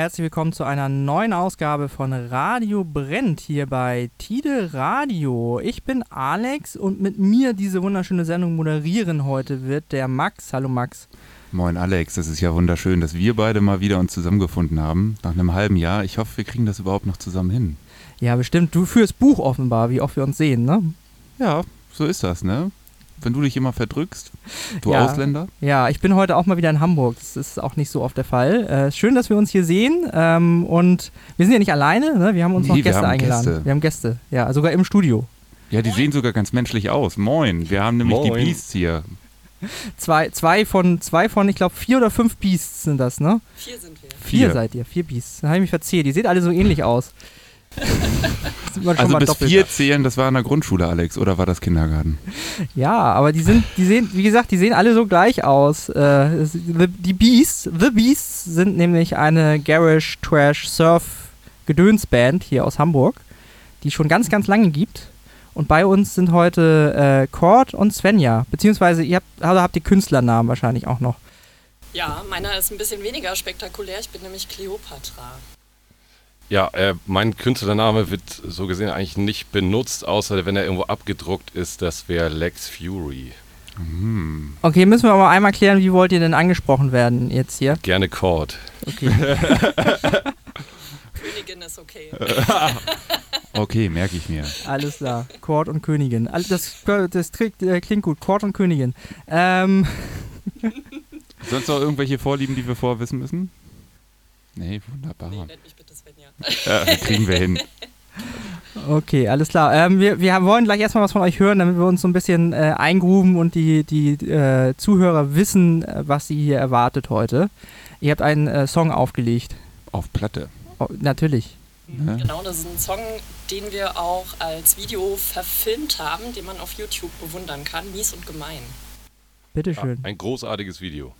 herzlich willkommen zu einer neuen Ausgabe von Radio Brennt hier bei Tide Radio. Ich bin Alex und mit mir diese wunderschöne Sendung moderieren heute wird der Max. Hallo Max. Moin Alex, das ist ja wunderschön, dass wir beide mal wieder uns zusammengefunden haben nach einem halben Jahr. Ich hoffe, wir kriegen das überhaupt noch zusammen hin. Ja, bestimmt. Du führst Buch offenbar, wie oft wir uns sehen, ne? Ja, so ist das, ne? Wenn du dich immer verdrückst, du ja, Ausländer? Ja, ich bin heute auch mal wieder in Hamburg. Das ist auch nicht so oft der Fall. Äh, schön, dass wir uns hier sehen. Ähm, und wir sind ja nicht alleine, ne? wir haben uns nee, noch Gäste eingeladen. Gäste. Wir haben Gäste, ja, sogar im Studio. Ja, die sehen sogar ganz menschlich aus. Moin, wir haben nämlich Moin. die Beasts hier. Zwei, zwei von, zwei von, ich glaube, vier oder fünf Beasts sind das, ne? Vier sind wir. Vier, vier seid ihr, vier Beasts. Da habe ich mich verzählt. Die sehen alle so ähnlich aus. Also bis vier zählen, das war in der Grundschule, Alex, oder war das Kindergarten? Ja, aber die sind, die sehen, wie gesagt, die sehen alle so gleich aus. Äh, die Beasts, The Beasts sind nämlich eine Garage Trash Surf Gedönsband hier aus Hamburg, die schon ganz, ganz lange gibt. Und bei uns sind heute äh, Cord und Svenja, beziehungsweise ihr habt, also habt ihr Künstlernamen wahrscheinlich auch noch. Ja, meiner ist ein bisschen weniger spektakulär. Ich bin nämlich Cleopatra. Ja, äh, mein Künstlername wird so gesehen eigentlich nicht benutzt, außer wenn er irgendwo abgedruckt ist. Das wäre Lex Fury. Mhm. Okay, müssen wir aber einmal klären, wie wollt ihr denn angesprochen werden jetzt hier? Gerne Cord. Okay. Königin ist okay. okay, merke ich mir. Alles klar. Cord und Königin. Das, das äh, klingt gut. Cord und Königin. Ähm. Sonst noch irgendwelche Vorlieben, die wir vorwissen müssen? Nee, wunderbar. Nee, ja, kriegen wir hin. Okay, alles klar. Ähm, wir, wir wollen gleich erstmal was von euch hören, damit wir uns so ein bisschen äh, eingruben und die, die äh, Zuhörer wissen, äh, was sie hier erwartet heute. Ihr habt einen äh, Song aufgelegt. Auf Platte. Oh, natürlich. Mhm. Genau, das ist ein Song, den wir auch als Video verfilmt haben, den man auf YouTube bewundern kann. Mies und gemein. Bitteschön. Ja, ein großartiges Video.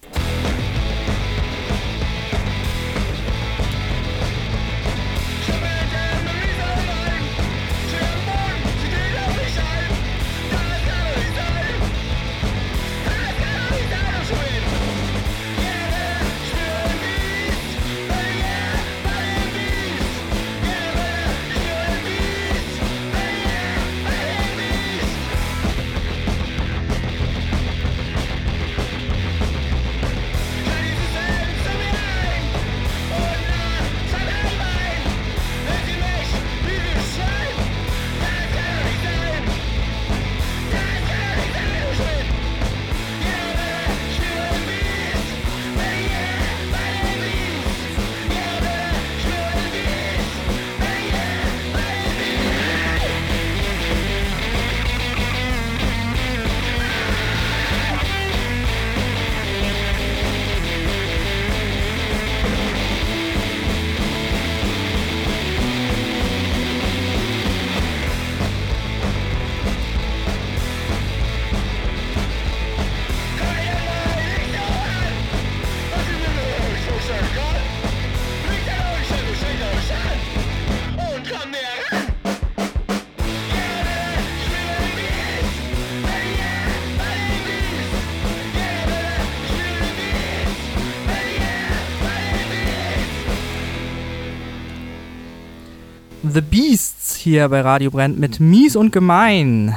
The Beasts hier bei Radio Brennt mit Mies und Gemein.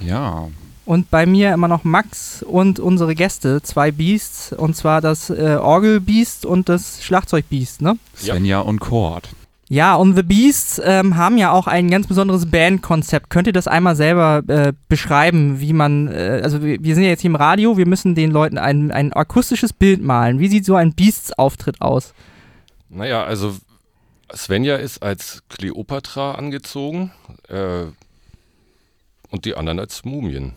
Ja. Und bei mir immer noch Max und unsere Gäste, zwei Beasts, und zwar das äh, Orgelbeast und das Schlagzeugbeast, ne? Svenja und Cord. Ja, und The Beasts ähm, haben ja auch ein ganz besonderes Bandkonzept. Könnt ihr das einmal selber äh, beschreiben, wie man, äh, also wir, wir, sind ja jetzt hier im Radio, wir müssen den Leuten ein, ein akustisches Bild malen. Wie sieht so ein Beasts-Auftritt aus? Naja, also Svenja ist als Kleopatra angezogen äh, und die anderen als Mumien.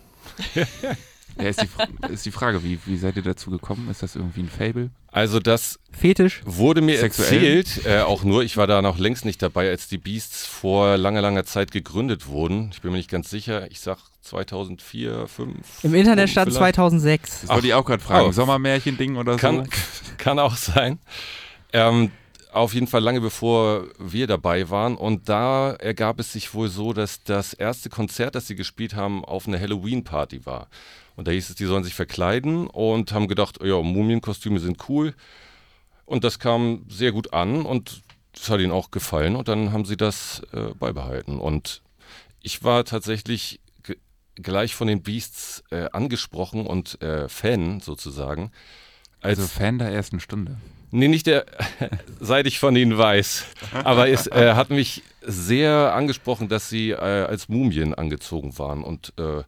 Ja, ist, die, ist die Frage, wie, wie seid ihr dazu gekommen? Ist das irgendwie ein Fable? Also das Fetisch. wurde mir Sexuell? erzählt, äh, auch nur, ich war da noch längst nicht dabei, als die Beasts vor langer, langer Zeit gegründet wurden. Ich bin mir nicht ganz sicher, ich sag 2004, 2005. Im Internet stand vielleicht. 2006. Das wollte ich auch gerade fragen. Oh. Sommermärchen-Ding oder Kann, so? kann auch sein. Ähm, auf jeden Fall lange bevor wir dabei waren. Und da ergab es sich wohl so, dass das erste Konzert, das sie gespielt haben, auf einer Halloween-Party war. Und da hieß es, die sollen sich verkleiden und haben gedacht, ja, Mumienkostüme sind cool. Und das kam sehr gut an und das hat ihnen auch gefallen. Und dann haben sie das äh, beibehalten. Und ich war tatsächlich gleich von den Beasts äh, angesprochen und äh, Fan sozusagen. Als, Also Fan der ersten Stunde. Nee, nicht der, seit ich von ihnen weiß. Aber es äh, hat mich sehr angesprochen, dass sie äh, als Mumien angezogen waren. Und äh,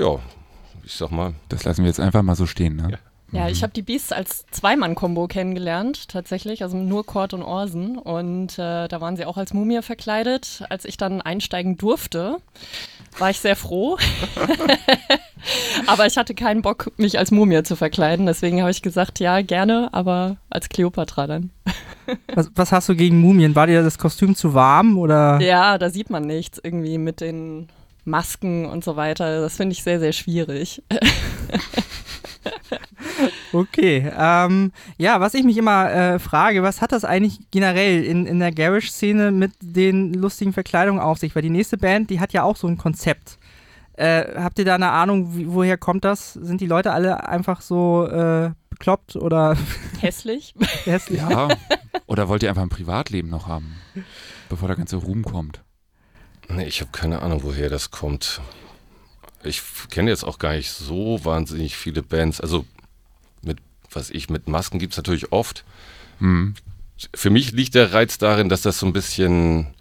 ja, ich sag mal, Das lassen wir jetzt einfach mal so stehen, ne? Ja. Ja, ich habe die Beasts als Zweimann-Kombo kennengelernt, tatsächlich, also nur Kord und Orsen. Und äh, da waren sie auch als Mumie verkleidet. Als ich dann einsteigen durfte, war ich sehr froh. aber ich hatte keinen Bock, mich als Mumie zu verkleiden. Deswegen habe ich gesagt, ja, gerne, aber als Kleopatra dann. Was, was hast du gegen Mumien? War dir das Kostüm zu warm oder? Ja, da sieht man nichts irgendwie mit den Masken und so weiter. Das finde ich sehr, sehr schwierig. Okay. Ähm, ja, was ich mich immer äh, frage, was hat das eigentlich generell in, in der Garage-Szene mit den lustigen Verkleidungen auf sich? Weil die nächste Band, die hat ja auch so ein Konzept. Äh, habt ihr da eine Ahnung, wie, woher kommt das? Sind die Leute alle einfach so äh, bekloppt oder Hässlich. hässlich? Ja. Oder wollt ihr einfach ein Privatleben noch haben, bevor der ganze Ruhm kommt? nee, ich habe keine Ahnung, woher das kommt. Ich kenne jetzt auch gar nicht so wahnsinnig viele Bands. Also mit, was ich, mit Masken gibt es natürlich oft. Hm. Für mich liegt der Reiz darin, dass das so ein bisschen,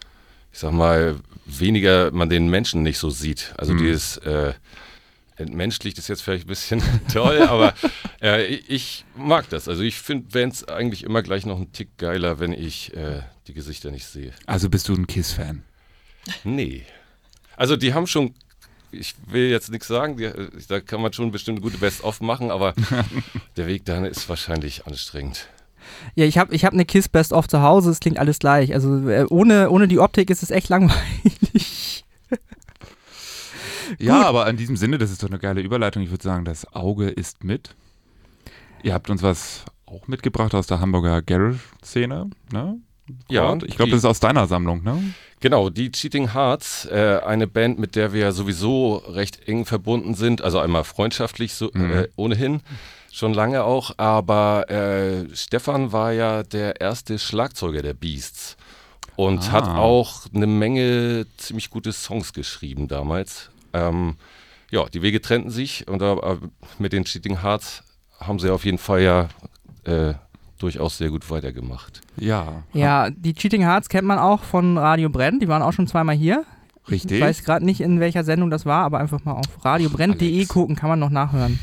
ich sag mal, weniger man den Menschen nicht so sieht. Also Mhm. dieses äh, entmenschlicht ist jetzt vielleicht ein bisschen toll, aber äh, ich, mag das. Also ich finde Bands eigentlich immer gleich noch einen Tick geiler, wenn ich äh, die Gesichter nicht sehe. Also bist du ein Kiss-Fan? Nee. Also die haben schon, ich will jetzt nichts sagen, die, da kann man schon bestimmt gute Best-of machen, aber der Weg dahin ist wahrscheinlich anstrengend. Ja, ich habe ich hab eine Kiss Best of zu Hause, es klingt alles gleich. Also äh, ohne, ohne die Optik ist es echt langweilig. Ja, Gut. aber in diesem Sinne, das ist doch eine geile Überleitung. Ich würde sagen, das Auge ist mit. Ihr habt uns was auch mitgebracht aus der Hamburger Garage-Szene, ne? Ja, ich glaube, das ist aus deiner Sammlung, ne? Genau, die Cheating Hearts, äh, eine Band, mit der wir sowieso recht eng verbunden sind, also einmal freundschaftlich so, Mhm. äh, ohnehin, schon lange auch, aber äh, Stefan war ja der erste Schlagzeuger der Beasts und Ah. hat auch eine Menge ziemlich gute Songs geschrieben damals. Ähm, ja, die Wege trennten sich und äh, mit den Cheating Hearts haben sie auf jeden Fall ja äh, durchaus sehr gut weitergemacht. Ja. Ja, die Cheating Hearts kennt man auch von Radio Brenn, die waren auch schon zweimal hier. Richtig. Ich weiß gerade nicht, in welcher Sendung das war, aber einfach mal auf radiobrenn.de gucken, kann man noch nachhören.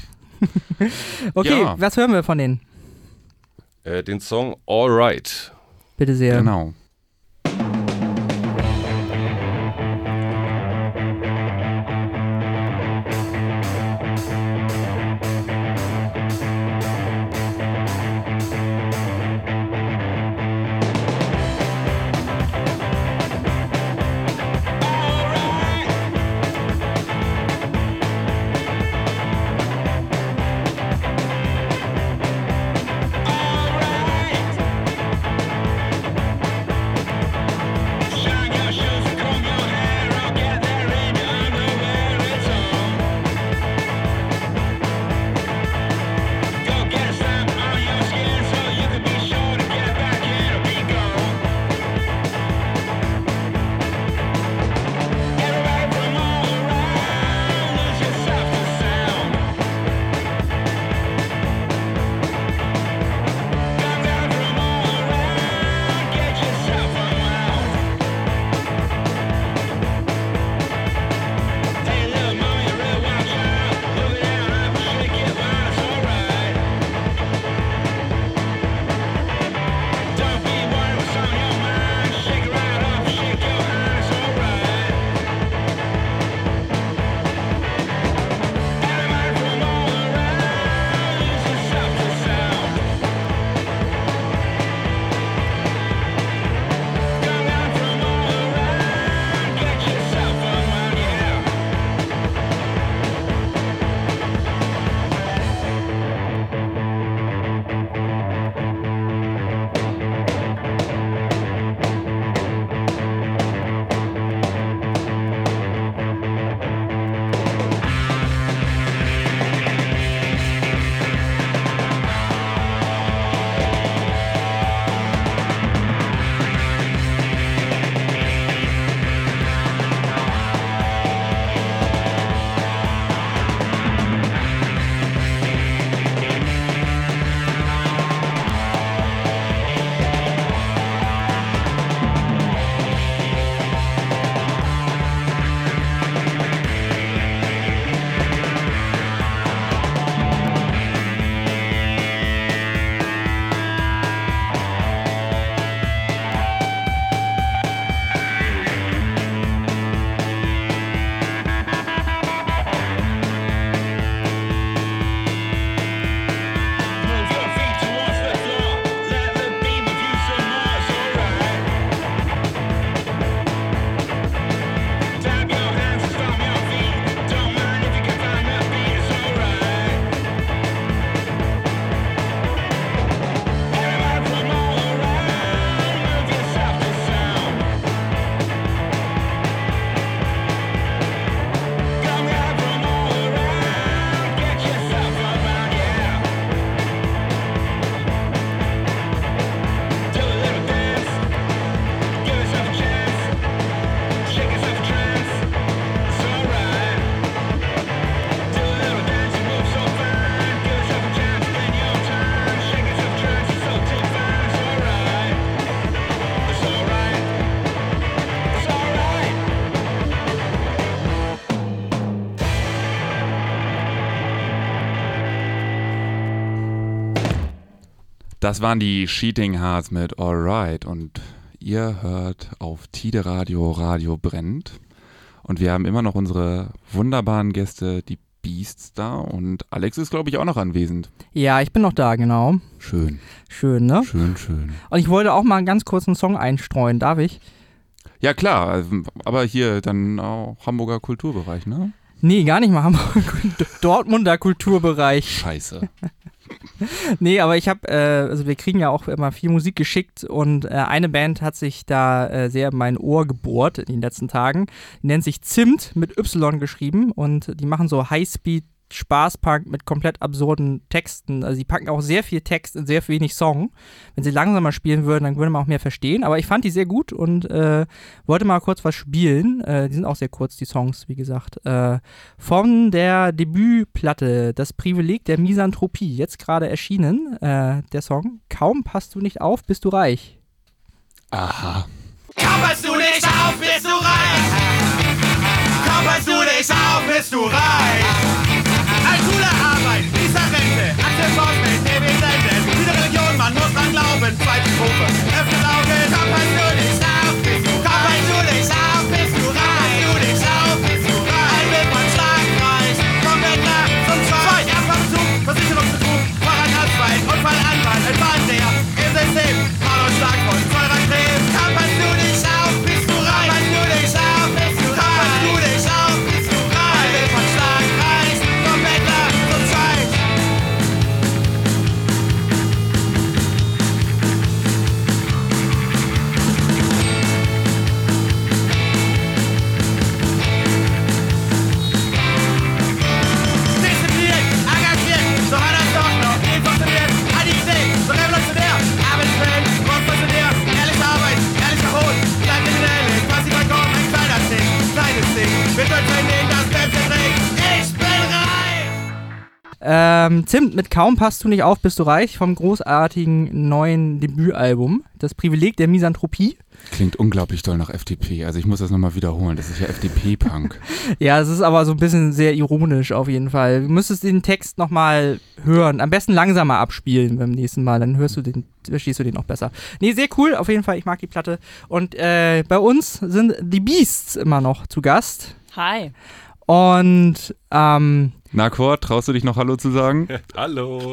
okay, Ja. was hören wir von denen? Äh, den Song All Right. Bitte sehr. Genau. Das waren die Cheating Hearts mit Alright und ihr hört auf Tide Radio Radio brennt und wir haben immer noch unsere wunderbaren Gäste, die Beasts da und Alex ist glaube ich auch noch anwesend. Ja, ich bin noch da, genau. Schön. Schön, ne? Schön, schön. Und ich wollte auch mal einen ganz kurzen Song einstreuen, darf ich? Ja klar, aber hier dann auch Hamburger Kulturbereich, ne? Nee, gar nicht mal Hamburg. Dortmunder Kulturbereich. Scheiße. nee, aber ich habe, äh, also wir kriegen ja auch immer viel Musik geschickt und äh, eine Band hat sich da äh, sehr in mein Ohr gebohrt in den letzten Tagen. Die nennt sich Zimt mit Y geschrieben und die machen so Highspeed Spaßpunk mit komplett absurden Texten. Also sie packen auch sehr viel Text in sehr wenig Song. Wenn sie langsamer spielen würden, dann würde man auch mehr verstehen. Aber ich fand die sehr gut und äh, wollte mal kurz was spielen. Äh, die sind auch sehr kurz, die Songs, wie gesagt. Äh, von der Debütplatte Das Privileg der Misanthropie, jetzt gerade erschienen, äh, der Song. Kaum passt du nicht auf, bist du reich. Aha. Kaum passt du nicht auf, bist du reich. Kaum passt du nicht auf, bist du reich. Schule, Arbeit, dieser Rente, Faustfeld, DB Senden, diese Religion, man muss dran glauben, zweite Gruppe, öffne Auge, komm, Zimt mit Kaum passt du nicht auf, bist du reich vom großartigen neuen Debütalbum. Das Privileg der Misanthropie. Klingt unglaublich doll nach FDP. Also ich muss das nochmal wiederholen. Das ist ja FDP-Punk. Ja, es ist aber so ein bisschen sehr ironisch auf jeden Fall. Du müsstest den Text nochmal hören. Am besten langsamer abspielen beim nächsten Mal, dann hörst du den, verstehst du den noch besser. Nee, sehr cool, auf jeden Fall. Ich mag die Platte. Und äh, bei uns sind die Beasts immer noch zu Gast. Hi. Und ähm, Na, Kurt, traust du dich noch Hallo zu sagen? Hallo.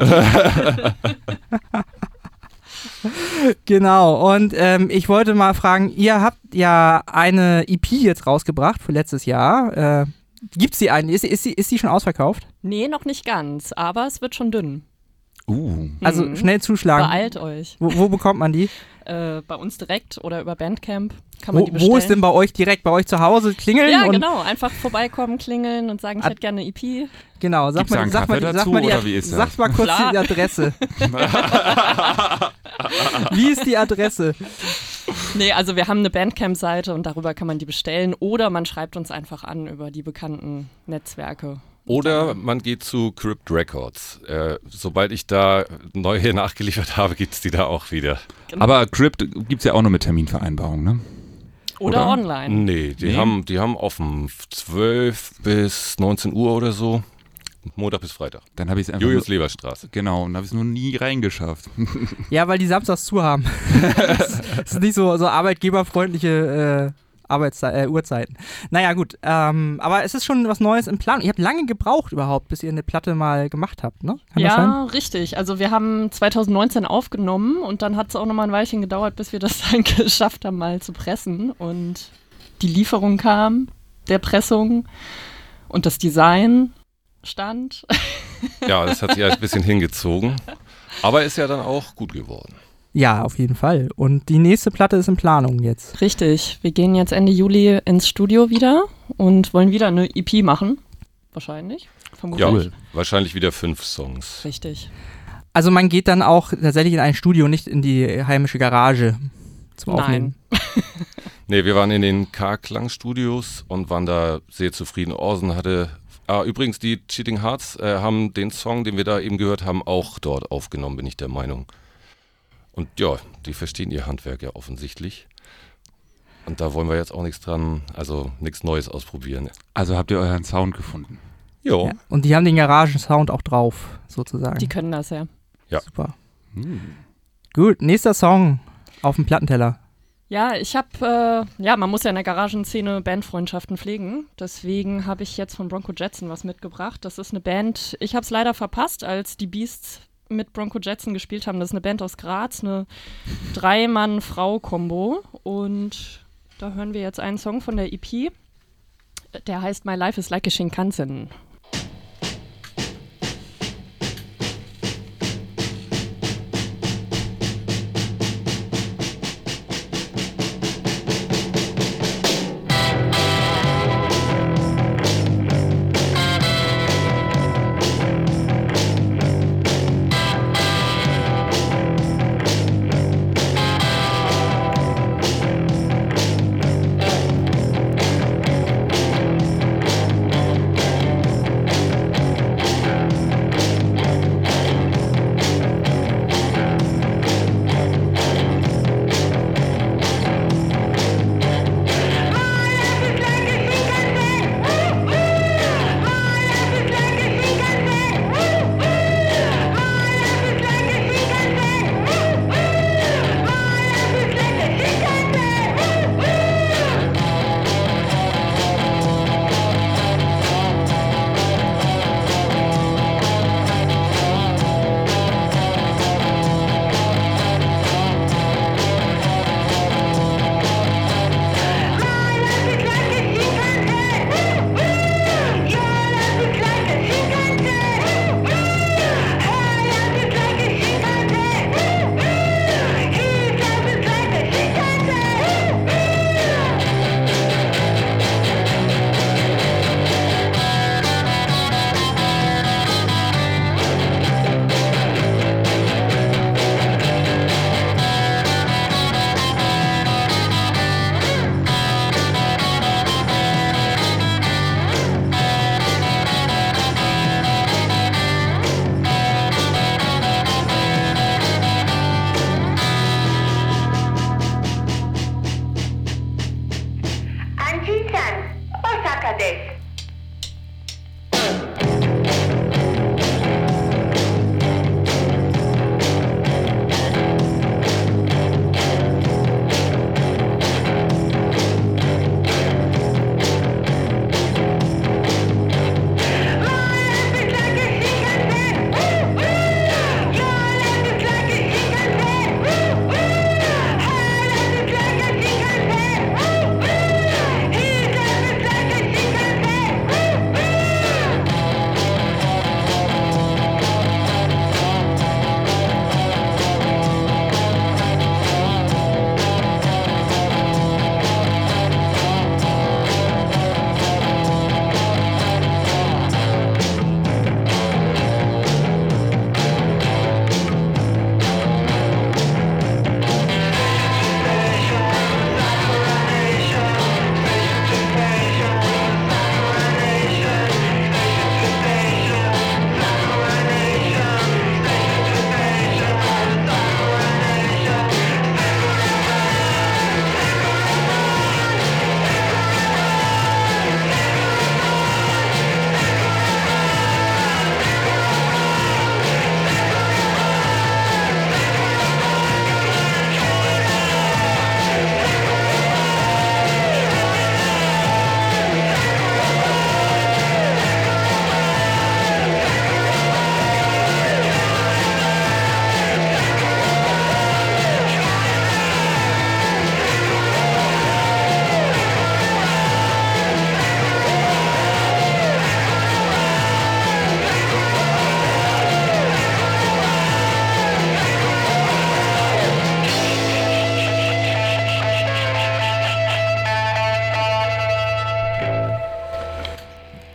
genau, und ähm, ich wollte mal fragen, ihr habt ja eine EP jetzt rausgebracht für letztes Jahr. Äh, Gibt sie einen? Ist, ist, sie, ist sie schon ausverkauft? Nee, noch nicht ganz, aber es wird schon dünn. Uh. Also Mhm. schnell zuschlagen. Beeilt euch. Wo, wo bekommt man die? Äh, bei uns direkt oder über Bandcamp kann man Wo, die bestellen. wo ist denn bei euch direkt? Bei euch zu Hause klingeln? ja, und, genau. Einfach vorbeikommen, klingeln und sagen, ich hätte gerne eine EP. Genau, sag Gibt's mal, sag mal, Kaffee sag dazu, mal, die, oder wie ist das? sag mal kurz Klar. die Adresse. wie ist die Adresse? Nee, also wir haben eine Bandcamp-Seite und darüber kann man die bestellen oder man schreibt uns einfach an über die bekannten Netzwerke. Oder man geht zu Crypt Records. Äh, sobald ich da neue nachgeliefert habe, gibt es die da auch wieder. Aber Crypt gibt es ja auch nur mit Terminvereinbarung, ne? Oder, Oder? online. Nee, die, Nee? Haben, die haben offen 12 bis 19 Uhr oder so. Montag bis Freitag. Dann habe ich es einfach. Julius Leberstraße. genau, und habe ich es nur nie reingeschafft. Ja, weil die samstags zu haben. das ist nicht so, so arbeitgeberfreundliche äh, Arbeitszei äh, Uhrzeiten. Naja, gut. Ähm, aber es ist schon was Neues im Plan. Ihr habt lange gebraucht überhaupt, bis ihr eine Platte mal gemacht habt, ne? Kann? Ja, richtig. Also wir haben 2019 aufgenommen und dann hat es auch noch mal ein Weilchen gedauert, bis wir das dann geschafft haben, mal zu pressen. Und die Lieferung kam, der Pressung und das Design stand. Ja, das hat sich ein bisschen hingezogen. Aber ist ja dann auch gut geworden. Ja, auf jeden Fall. Und die nächste Platte ist in Planung jetzt. Richtig. Wir gehen jetzt Ende Juli ins Studio wieder und wollen wieder eine EP machen. Wahrscheinlich. Vermutlich. Ja, wahrscheinlich wieder fünf Songs. Richtig. Also man geht dann auch tatsächlich in ein Studio, nicht in die heimische Garage zum Aufnehmen. Nee, wir waren in den K-Klang-Studios und waren da sehr zufrieden. Orson hatte. Ah, übrigens, die Cheating Hearts äh, haben den Song, den wir da eben gehört haben, auch dort aufgenommen, bin ich der Meinung. Und ja, die verstehen ihr Handwerk ja offensichtlich. Und da wollen wir jetzt auch nichts dran, also nichts Neues ausprobieren. Also habt ihr euren Sound gefunden. Jo. Ja. Und die haben den Garagensound auch drauf, sozusagen. Die können das ja. Ja. Super. Hm. Gut, nächster Song auf dem Plattenteller. Ja, ich habe, äh, ja, man muss ja in der Garagenszene Bandfreundschaften pflegen. Deswegen habe ich jetzt von Bronco Jetson was mitgebracht. Das ist eine Band, ich habe es leider verpasst, als die Beasts mit Bronco Jetson gespielt haben. Das ist eine Band aus Graz, eine Drei-Mann-Frau-Kombo. Und da hören wir jetzt einen Song von der EP. Der heißt My Life is Like a Shinkansen.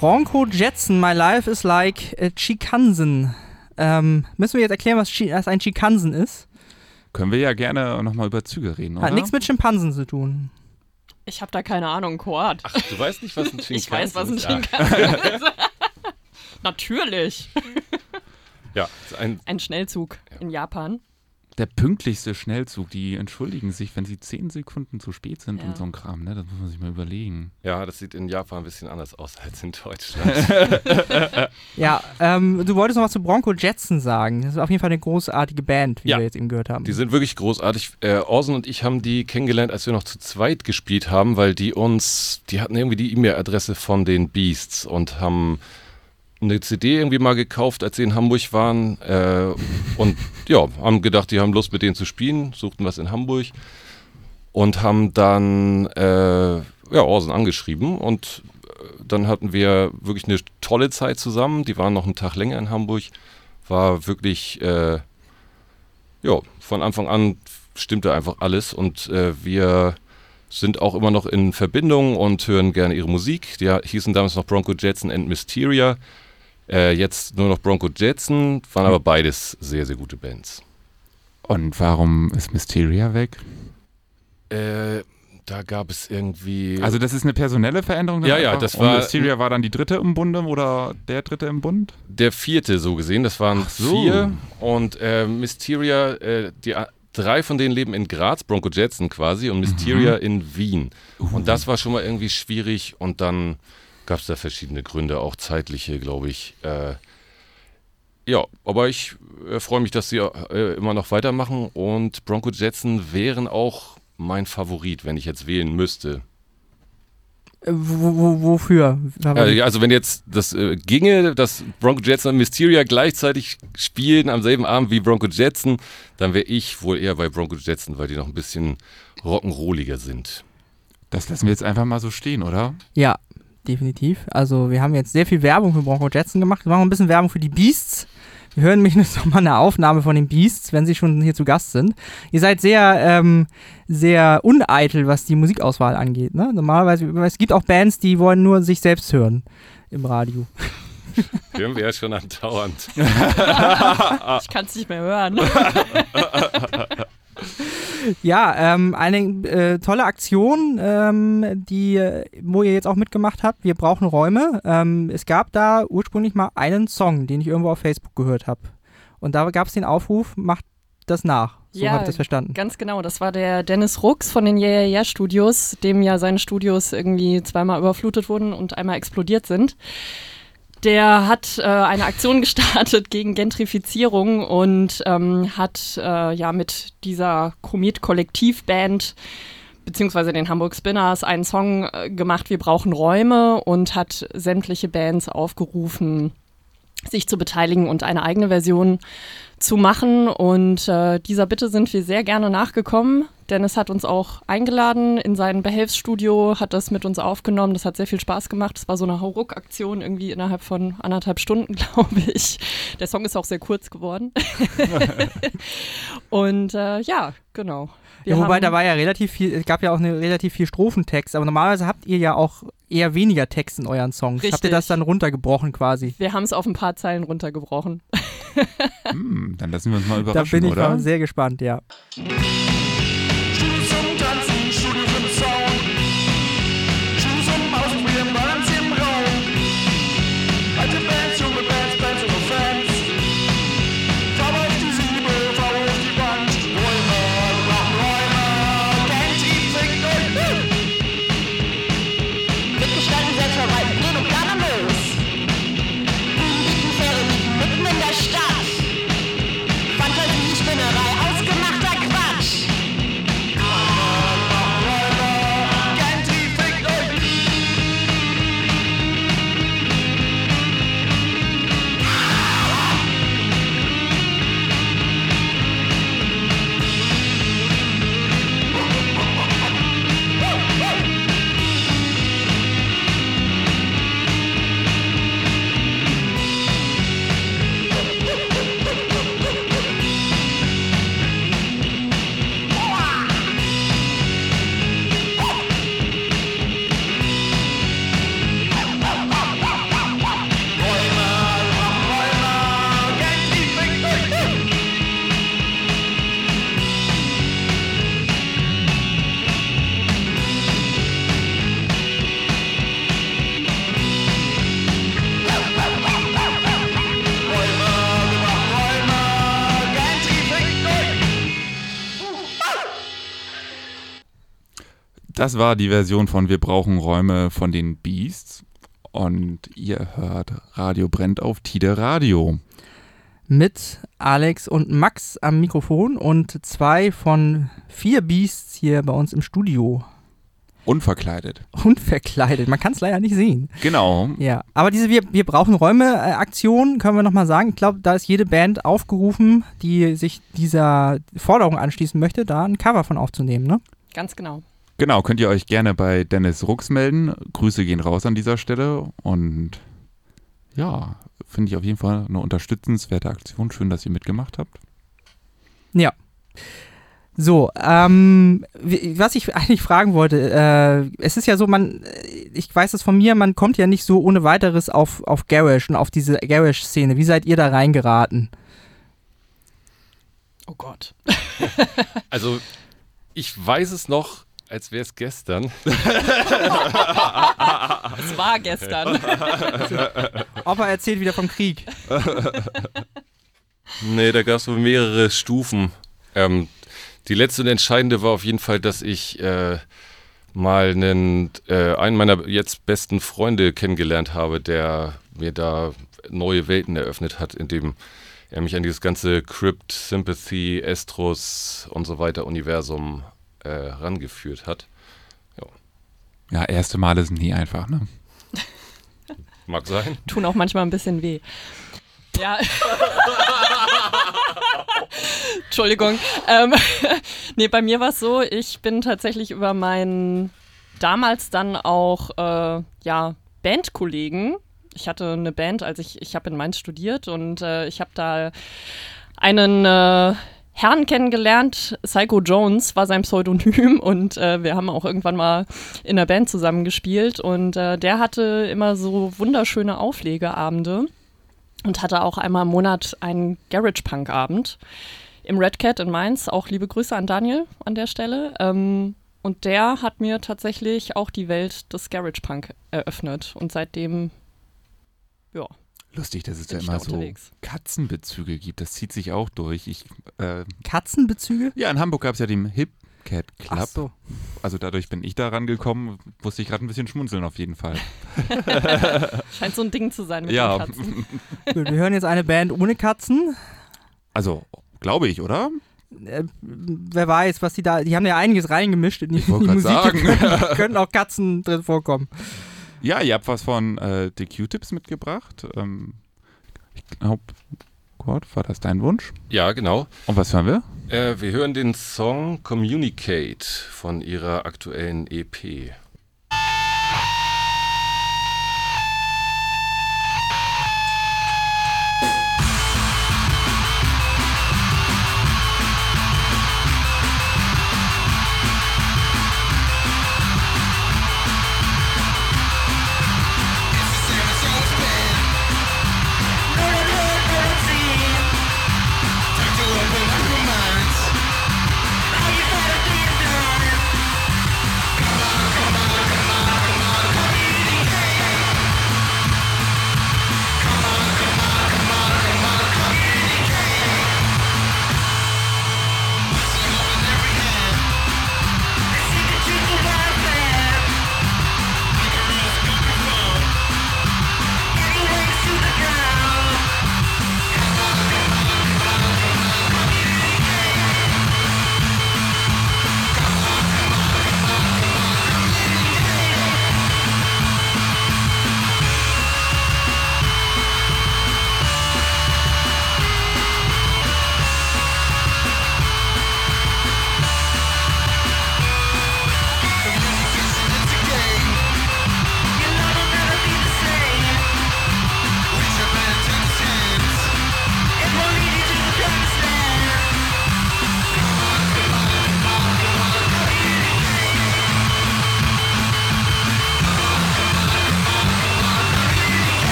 Bronco Jetson, My Life is Like a Chikansen. Ähm, müssen wir jetzt erklären, was, Chi was ein Chikansen ist? Können wir ja gerne nochmal über Züge reden, oder? Hat nichts mit Schimpansen zu tun. Ich habe da keine Ahnung, Koat. Ach, du weißt nicht, was ein Shinkansen ist? Ich weiß, was ein ist? Shinkansen ist. Natürlich. Ja, ja ist ein, Ein Schnellzug in Japan. Der pünktlichste Schnellzug. Die entschuldigen sich, wenn sie zehn Sekunden zu spät sind Ja. und so ein Kram. Ne? Das muss man sich mal überlegen. Ja, das sieht in Japan ein bisschen anders aus als in Deutschland. Ja, ähm, du wolltest noch was zu Bronco Jetson sagen. Das ist auf jeden Fall eine großartige Band, wie Ja. wir jetzt eben gehört haben. Die sind wirklich großartig. Äh, Orson und ich haben die kennengelernt, als wir noch zu zweit gespielt haben, weil die uns, die hatten irgendwie die E-Mail-Adresse von den Beasts und haben eine CD irgendwie mal gekauft, als sie in Hamburg waren. Äh, und ja, haben gedacht, die haben Lust mit denen zu spielen, suchten was in Hamburg und haben dann äh, ja, Orson angeschrieben und äh, dann hatten wir wirklich eine tolle Zeit zusammen. Die waren noch einen Tag länger in Hamburg. War wirklich äh, ja, von Anfang an stimmte einfach alles und äh, wir sind auch immer noch in Verbindung und hören gerne ihre Musik. Die hießen damals noch Bronco Jetson and Mysteria. Äh, jetzt nur noch Bronco Jetson, waren aber beides sehr, sehr gute Bands. Und warum ist Mysteria weg? Äh, da gab es irgendwie. Also das ist eine personelle Veränderung? Ja, ja, das Und war- Mysteria war dann die dritte im Bunde oder der dritte im Bund? der vierte so gesehen, das waren so. vier. Und äh, Mysteria, äh, die drei von denen leben in Graz, Bronco Jetson quasi, und Mysteria in Wien. Und das war schon mal irgendwie schwierig und dann gab es da verschiedene Gründe, auch zeitliche, glaube ich. Äh, ja, aber ich äh, freue mich, dass sie äh, immer noch weitermachen und Bronco Jetson wären auch mein Favorit, wenn ich jetzt wählen müsste. Äh, wo, wofür? Äh, also wenn jetzt das äh, ginge, dass Bronco Jetson und Mysteria gleichzeitig spielen am selben Abend wie Bronco Jetson, dann wäre ich wohl eher bei Bronco Jetson, weil die noch ein bisschen rock'n'rolliger sind. Das lassen wir jetzt einfach mal so stehen, oder? Ja, definitiv. Also wir haben jetzt sehr viel Werbung für Bronco Jetson gemacht. Wir machen ein bisschen Werbung für die Beasts. Wir hören mich jetzt nochmal eine Aufnahme von den Beasts, wenn sie schon hier zu Gast sind. Ihr seid sehr, ähm, sehr uneitel, was die Musikauswahl angeht. Ne? Normalerweise, es gibt auch Bands, die wollen nur sich selbst hören im Radio. Hören wir ja schon andauernd. Ich kann es nicht mehr hören. Ja, ähm, eine äh, tolle Aktion, ähm, die, wo ihr jetzt auch mitgemacht habt. Wir brauchen Räume. Ähm, es gab da ursprünglich mal einen Song, den ich irgendwo auf Facebook gehört habe. Und da gab es den Aufruf, macht das nach. So Ja, habe ich das verstanden. Ganz genau, das war der Dennis Rux von den Yeah Yeah Yeah Studios, dem ja seine Studios irgendwie zweimal überflutet wurden und einmal explodiert sind. Der hat äh, eine Aktion gestartet gegen Gentrifizierung und ähm, hat äh, ja mit dieser Komet-Kollektivband beziehungsweise den Hamburg Spinners einen Song äh, gemacht, Wir brauchen Räume und hat sämtliche Bands aufgerufen, sich zu beteiligen und eine eigene Version zu machen. Und äh, dieser Bitte sind wir sehr gerne nachgekommen. Dennis hat uns auch eingeladen in sein Behelfsstudio, hat das mit uns aufgenommen. Das hat sehr viel Spaß gemacht. Das war so eine Hauruck-Aktion irgendwie innerhalb von anderthalb Stunden, glaube ich. Der Song ist auch sehr kurz geworden. Und äh, ja, genau. Wir Ja, wobei haben- da war ja relativ viel, es gab ja auch eine relativ viel Strophentext, aber normalerweise habt ihr ja auch eher weniger Text in euren Songs. Habt ihr Richtig. das dann runtergebrochen quasi? wir haben es auf ein paar Zeilen runtergebrochen. Hm, dann lassen wir uns mal Da überraschen, bin ich oder? mal sehr gespannt, ja. Das war die Version von Wir brauchen Räume von den Beasts. Und ihr hört Radio brennt auf Tide Radio. Mit Alex und Max am Mikrofon und zwei von vier Beasts hier bei uns im Studio. Unverkleidet. Unverkleidet. Man kann es leider nicht sehen. Genau. Ja, aber diese Wir, wir brauchen Räume-Aktion, können wir nochmal sagen. Ich glaube, da ist jede Band aufgerufen, die sich dieser Forderung anschließen möchte, da ein Cover von aufzunehmen, ne? Ganz genau. Genau, könnt ihr euch gerne bei Dennis Rux melden. Grüße gehen raus an dieser Stelle. Und ja, finde ich auf jeden Fall eine unterstützenswerte Aktion. Schön, dass ihr mitgemacht habt. Ja. So, ähm, was ich eigentlich fragen wollte, äh, es ist ja so, man, ich weiß es von mir, man kommt ja nicht so ohne weiteres auf, auf Garage und auf diese Garage-Szene. Wie seid ihr da reingeraten? Oh Gott. Also, ich weiß es noch, als wäre es gestern. Es war gestern. Opa erzählt wieder vom Krieg. Nee, da gab es wohl mehrere Stufen. Ähm, die letzte und entscheidende war auf jeden Fall, dass ich äh, mal einen, äh, einen meiner jetzt besten Freunde kennengelernt habe, der mir da neue Welten eröffnet hat, indem er mich an dieses ganze Crypt, Sympathy, Estros und so weiter Universum äh, rangeführt hat. Ja, erste Male sind nie einfach, ne? Mag sein. Tun auch manchmal ein bisschen weh. Ja. Entschuldigung. Ähm, nee, bei mir war es so, ich bin tatsächlich über meinen damals dann auch äh, ja, Bandkollegen. Ich hatte eine Band, als ich, ich habe in Mainz studiert und äh, ich habe da einen äh, Herrn kennengelernt, Psycho Jones war sein Pseudonym und äh, wir haben auch irgendwann mal in der Band zusammen gespielt und äh, der hatte immer so wunderschöne Auflegeabende und hatte auch einmal im Monat einen Garage Punk Abend im Red Cat in Mainz. Auch liebe Grüße an Daniel an der Stelle. Ähm, und der hat mir tatsächlich auch die Welt des Garage Punk eröffnet und seitdem ja, Lustig, dass es da bin ich immer da so. Katzenbezüge gibt. Das zieht sich auch durch. Ich, äh, Katzenbezüge? ja, in Hamburg gab es ja den Hip Cat Club. So. Also dadurch bin ich da rangekommen. Musste ich gerade ein bisschen schmunzeln auf jeden Fall. Scheint so ein Ding zu sein mit Ja. den Katzen. Wir hören jetzt eine Band ohne Katzen. Also, glaube ich, oder? Äh, wer weiß, was die da. Die haben ja einiges reingemischt in die, Ich die Musik. sagen. Da können, können auch Katzen drin vorkommen. Ja, ihr habt was von äh, The Q-Tips mitgebracht. Ähm, ich glaube, Gott, war das dein Wunsch? Ja, genau. Und was hören wir? Äh, wir hören den Song Communicate von ihrer aktuellen EP.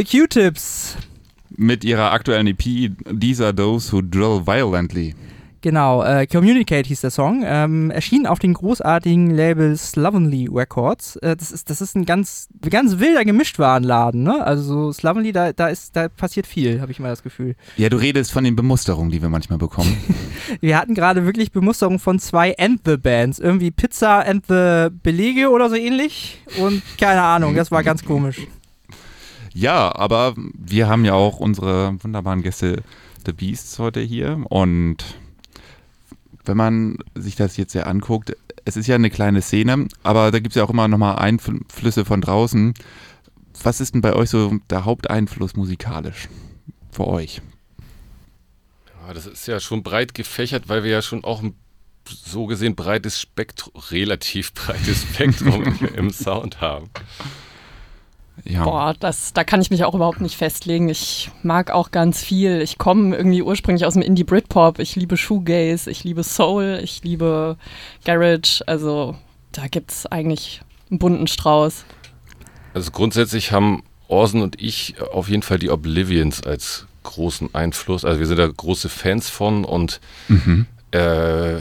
The Q-Tips. Mit ihrer aktuellen EP These Are Those Who Drill Violently. Genau, äh, Communicate hieß der Song. Ähm, erschien auf den großartigen Label Slovenly Records. Äh, das, ist, das ist ein ganz, ganz wilder Gemischtwarenladen, ne? Also so Slovenly, da, da, ist, da passiert viel, habe ich mal das Gefühl. Ja, du redest von den Bemusterungen, die wir manchmal bekommen. Wir hatten gerade wirklich Bemusterung von zwei And the Bands. Irgendwie Pizza and the Belege oder so ähnlich. Und keine Ahnung, das war ganz komisch. Ja, aber wir haben ja auch unsere wunderbaren Gäste The Beasts heute hier und wenn man sich das jetzt ja anguckt, es ist ja eine kleine Szene, aber da gibt es ja auch immer nochmal Einflüsse von draußen. Was ist denn bei euch so der Haupteinfluss musikalisch für euch? Ja, das ist ja schon breit gefächert, weil wir ja schon auch ein so gesehen breites Spektrum, relativ breites Spektrum im, im Sound haben. Ja. Boah, das, da kann ich mich auch überhaupt nicht festlegen. Ich mag auch ganz viel. Ich komme irgendwie ursprünglich aus dem Indie-Britpop. Ich liebe Shoegaze, ich liebe Soul, ich liebe Garage. Also da gibt es eigentlich einen bunten Strauß. Also grundsätzlich haben Orson und ich auf jeden Fall die Oblivions als großen Einfluss. Also wir sind da große Fans von und Mhm. äh,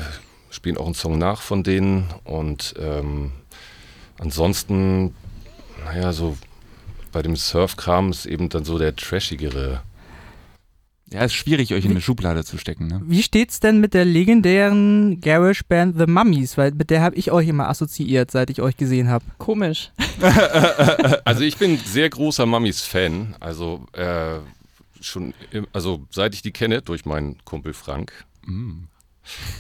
spielen auch einen Song nach von denen. Und ähm, ansonsten, naja, so bei dem Surf-Kram ist eben dann so der trashigere. Ja, ist schwierig, euch in eine Schublade zu stecken. Ne? Wie steht's denn mit der legendären Garage-Band The Mummies? Weil mit der habe ich euch immer assoziiert, seit ich euch gesehen habe. Komisch. Also ich bin sehr großer Mummies-Fan. Also äh, schon, im, also seit ich die kenne durch meinen Kumpel Frank. Mm.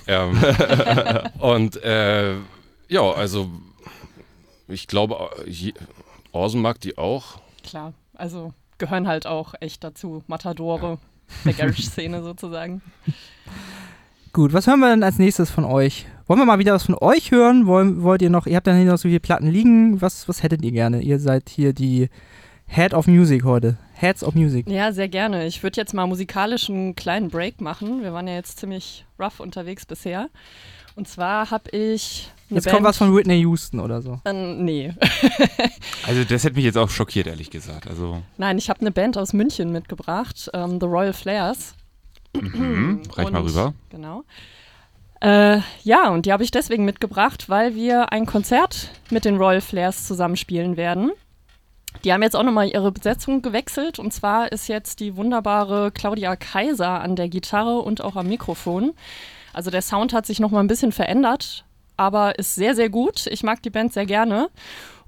Ähm, und äh, ja, also ich glaube, je- Orson mag die auch. Klar, also gehören halt auch echt dazu. Matadore der Garage-Szene sozusagen. Gut, was hören wir denn als nächstes von euch? Wollen wir mal wieder was von euch hören? Wollen, wollt ihr noch, ihr habt ja hier noch so viele Platten liegen. Was, was hättet ihr gerne? Ihr seid hier die Head of Music heute. Heads of Music. Ja, sehr gerne. Ich würde jetzt mal musikalisch einen kleinen Break machen. Wir waren ja jetzt ziemlich rough unterwegs bisher. Und zwar habe ich Jetzt Band, kommt was von Whitney Houston oder so. Äh, nee. Also das hätte mich jetzt auch schockiert, ehrlich gesagt. Also Nein, ich habe eine Band aus München mitgebracht, ähm, The Royal Flares. mhm. reich mal rüber. Genau. Äh, ja, und die habe ich deswegen mitgebracht, weil wir ein Konzert mit den Royal Flares zusammenspielen werden. Die haben jetzt auch nochmal ihre Besetzung gewechselt und zwar ist jetzt die wunderbare Claudia Kaiser an der Gitarre und auch am Mikrofon. Also der Sound hat sich nochmal ein bisschen verändert, aber ist sehr, sehr gut. Ich mag die Band sehr gerne.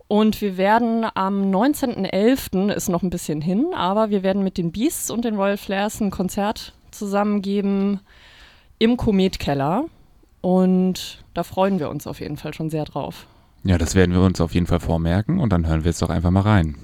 Und wir werden am 19.11. ist noch ein bisschen hin, aber wir werden mit den Beasts und den Royal Flares ein Konzert zusammengeben im Kometkeller. Und da freuen wir uns auf jeden Fall schon sehr drauf. Ja, das werden wir uns auf jeden Fall vormerken und dann hören wir jetzt doch einfach mal rein.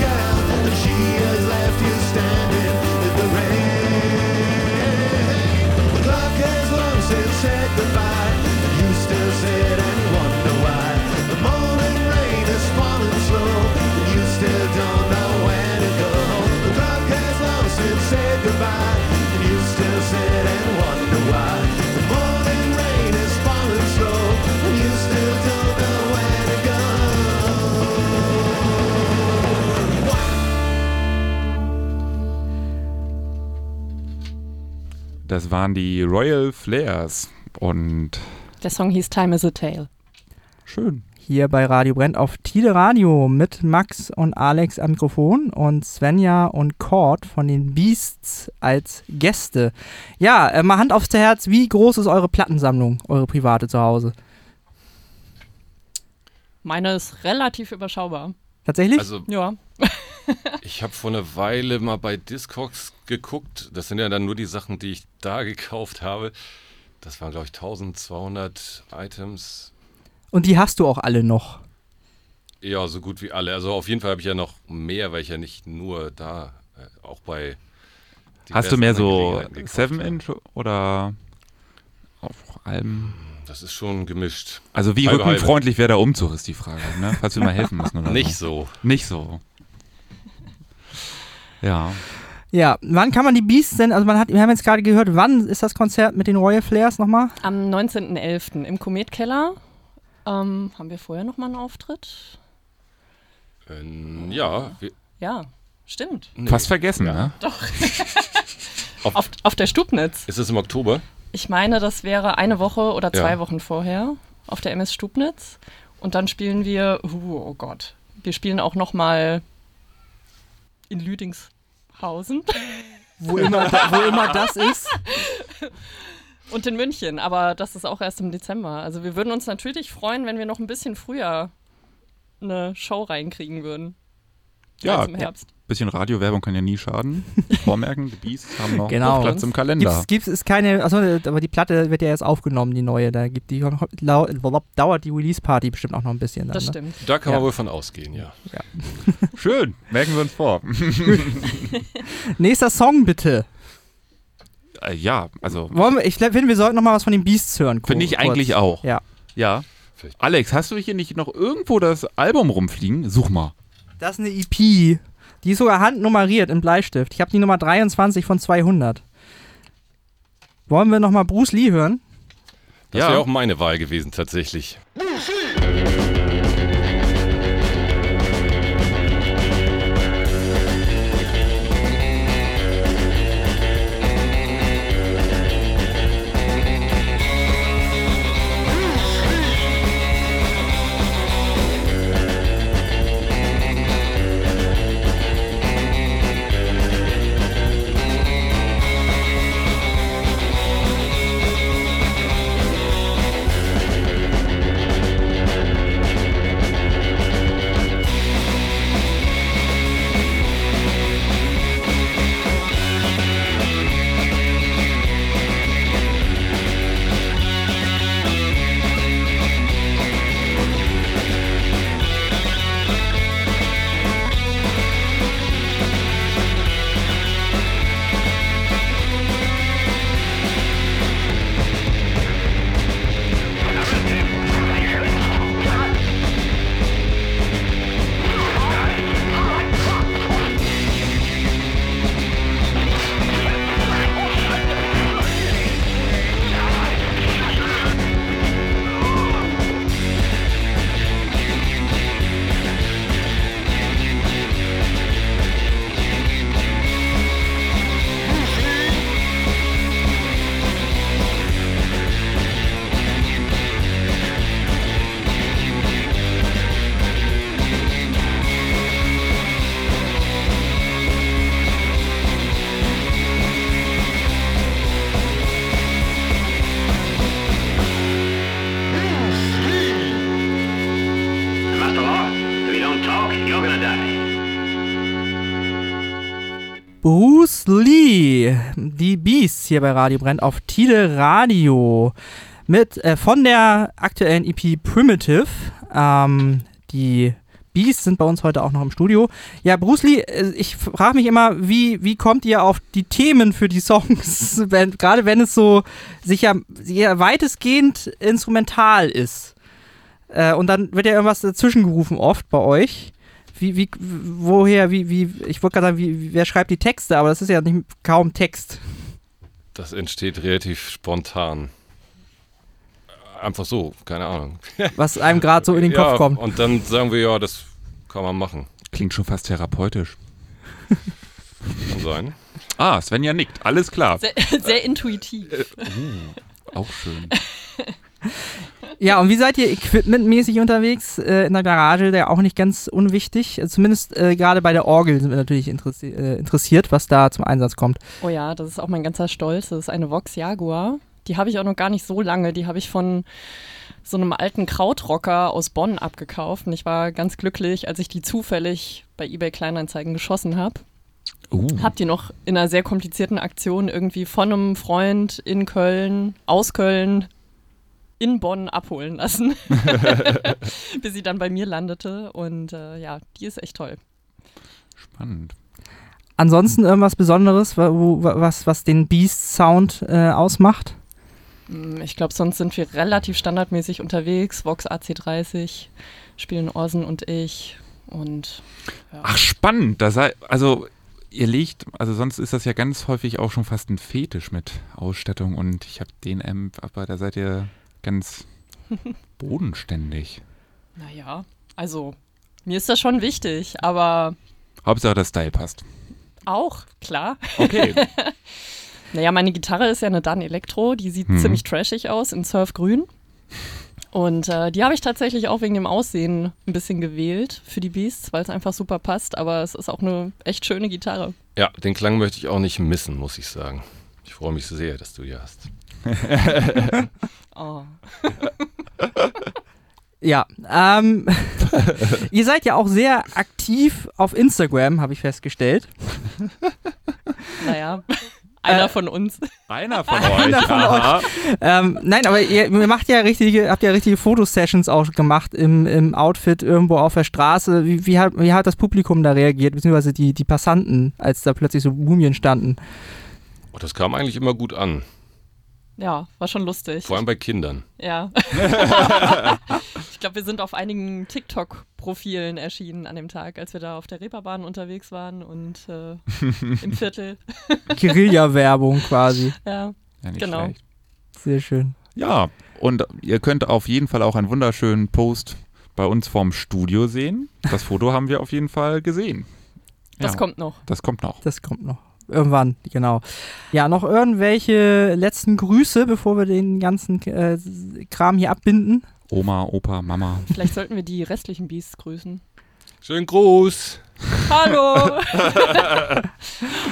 Yeah. Waren die Royal Flares und Der Song hieß Time is a Tale. schön. Hier bei Radio Brennt auf Tide Radio mit Max und Alex am Mikrofon und Svenja und Cord von den Beasts als Gäste. Ja, äh, mal Hand aufs Herz, wie groß ist eure Plattensammlung, eure private zu Hause? Meine ist relativ überschaubar. Tatsächlich? Also Ja. ich habe vor einer Weile mal bei Discogs geguckt. Das sind ja dann nur die Sachen, die ich da gekauft habe. Das waren, glaube ich, 1200 Items. und die hast du auch alle noch. Ja, so gut wie alle. Also auf jeden Fall habe ich ja noch mehr, weil ich ja nicht nur da, äh, auch bei. Hast du mehr so Gelegenheiten gekauft 7 habe. Inch oder auf Alben? Das ist schon gemischt. Also wie halbe. rückenfreundlich wäre der Umzug, ist die Frage, ne? Falls wir mal helfen müssen oder Nicht so. so. Nicht so. Ja. Ja, wann kann man die Beasts denn, also man hat, wir haben jetzt gerade gehört, wann ist das Konzert mit den Royal Flares nochmal? Am 19.11. im Kometkeller. Ähm, haben wir vorher noch mal einen Auftritt? Ähm, ja, Ja, stimmt. nee. Fast vergessen, Ja. ne? Auf, auf der Stubnitz. Ist es im Oktober? Ich meine, das wäre eine Woche oder zwei Ja. Wochen vorher auf der MS Stubnitz. Und dann spielen wir, uh, oh Gott, wir spielen auch noch mal in Lüdingshausen Wo immer, da, wo immer das ist. und in München. Aber das ist auch erst im Dezember. Also wir würden uns natürlich freuen, wenn wir noch ein bisschen früher eine Show reinkriegen würden. Ja, im Herbst. bisschen Radiowerbung kann ja nie schaden. Vormerken, die Beasts haben noch Genau. Platz im Kalender. Gibt's, gibt's, ist keine, achso, aber die Platte wird ja jetzt aufgenommen, die neue. Da gibt die, lau- dauert die Release-Party bestimmt auch noch ein bisschen. Dann, Das ne? stimmt. Da kann Ja. man wohl von ausgehen, ja. Schön, merken wir uns vor. Nächster Song bitte. Äh, ja, also Wollen wir, ich finde, wir sollten noch mal was von den Beasts hören. finde ich kurz. eigentlich auch. Ja. Ja. Alex, hast du hier nicht noch irgendwo das Album rumfliegen? Such mal. Das ist eine EP. Die ist sogar handnummeriert in Bleistift. Ich habe die Nummer 23 von 200. Wollen wir noch mal Bruce Lee hören? Das Ja. wäre auch meine Wahl gewesen, tatsächlich. Thank Bruce Lee, die Beasts hier bei Radio Brennt auf Tide Radio mit äh, von der aktuellen EP Primitive. Ähm, die Beasts sind bei uns heute auch noch im Studio. Ja, Bruce Lee, äh, ich frage mich immer, wie, wie kommt ihr auf die Themen für die Songs, wenn, gerade wenn es so sicher sehr weitestgehend instrumental ist. Äh, und dann wird ja irgendwas dazwischen gerufen oft bei euch. Wie, wie, woher, wie, wie, ich wollte gerade sagen, wie, wer schreibt die Texte, aber das ist ja nicht kaum Text. Das entsteht relativ spontan. Einfach so, keine Ahnung. Was einem gerade so in den ja, Kopf kommt. Und dann sagen wir, ja, das kann man machen. Klingt schon fast therapeutisch. Kann sein. Ah, Svenja nickt. Alles klar. Sehr, sehr intuitiv. Auch schön. Ja, und wie seid ihr equipmentmäßig unterwegs äh, in der Garage? Der auch nicht ganz unwichtig. Zumindest äh, gerade bei der Orgel sind wir natürlich interessi äh, interessiert, was da zum Einsatz kommt. Oh ja, das ist auch mein ganzer Stolz. Das ist eine Vox Jaguar. Die habe ich auch noch gar nicht so lange. Die habe ich von so einem alten Krautrocker aus Bonn abgekauft. Und ich war ganz glücklich, als ich die zufällig bei eBay Kleinanzeigen geschossen habe. Uh, Hab die noch in einer sehr komplizierten Aktion irgendwie von einem Freund in Köln, aus Köln, in Bonn abholen lassen, bis sie dann bei mir landete. Und äh, ja, die ist echt toll. spannend. Ansonsten irgendwas Besonderes, was, was den Beast-Sound äh, ausmacht? Mm, Ich glaube, sonst sind wir relativ standardmäßig unterwegs. Vox AC30 spielen Orson und ich. Und Ach, spannend. Da sei, also, ihr legt, also sonst ist das ja ganz häufig auch schon fast ein Fetisch mit Ausstattung und ich habe den Amp, aber da seid ihr ganz bodenständig. naja, also mir ist das schon wichtig, aber Hauptsache, der Style passt. auch, klar. Okay. Naja, meine Gitarre ist ja eine Dan Electro, die sieht Mhm. ziemlich trashig aus in Surfgrün. Und äh, die habe ich tatsächlich auch wegen dem Aussehen ein bisschen gewählt für die Beasts, weil es einfach super passt, aber es ist auch eine echt schöne Gitarre. Ja, den Klang möchte ich auch nicht missen, muss ich sagen. Ich freue mich sehr, dass du die hast. Oh. Ja, ähm, ihr seid ja auch sehr aktiv auf Instagram, habe ich festgestellt. Naja, einer Äh, von uns. Einer von Einer euch. von aha. Ähm, nein, aber ihr, ihr macht ja richtige, habt ja richtige Fotosessions auch gemacht im, im Outfit irgendwo auf der Straße. Wie, wie, hat, wie hat das Publikum da reagiert, beziehungsweise die, die Passanten, als da plötzlich so Mumien standen? Oh, das kam eigentlich immer gut an. Ja, war schon lustig. Vor allem bei Kindern. Ja. ich glaube, wir sind auf einigen TikTok-Profilen erschienen an dem Tag, als wir da auf der Reeperbahn unterwegs waren und äh, im Viertel. Guerilla-Werbung quasi. Ja. Ja, nicht Genau. schlecht. Sehr schön. Ja, und ihr könnt auf jeden Fall auch einen wunderschönen Post bei uns vorm Studio sehen. Das Foto haben wir auf jeden Fall gesehen. Das ja, kommt noch. Das kommt noch. Das kommt noch. Irgendwann, genau. Ja, noch irgendwelche letzten Grüße, bevor wir den ganzen äh, Kram hier abbinden. Oma, Opa, Mama. Vielleicht sollten wir die restlichen Beasts grüßen. Schönen Gruß! Hallo!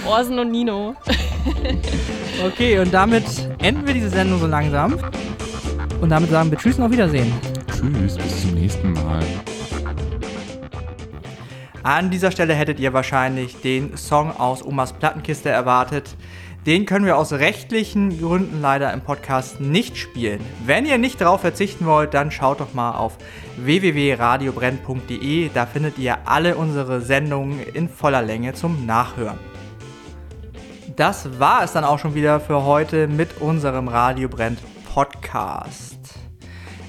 Orsen und Nino. Okay, und damit enden wir diese Sendung so langsam. Und damit sagen wir Tschüss und auf Wiedersehen. Tschüss, bis zum nächsten Mal. An dieser Stelle hättet ihr wahrscheinlich den Song aus Omas Plattenkiste erwartet. Den können wir aus rechtlichen Gründen leider im Podcast nicht spielen. Wenn ihr nicht darauf verzichten wollt, dann schaut doch mal auf www.radiobrenn.de. Da findet ihr alle unsere Sendungen in voller Länge zum Nachhören. Das war es dann auch schon wieder für heute mit unserem Radio Brennt Podcast.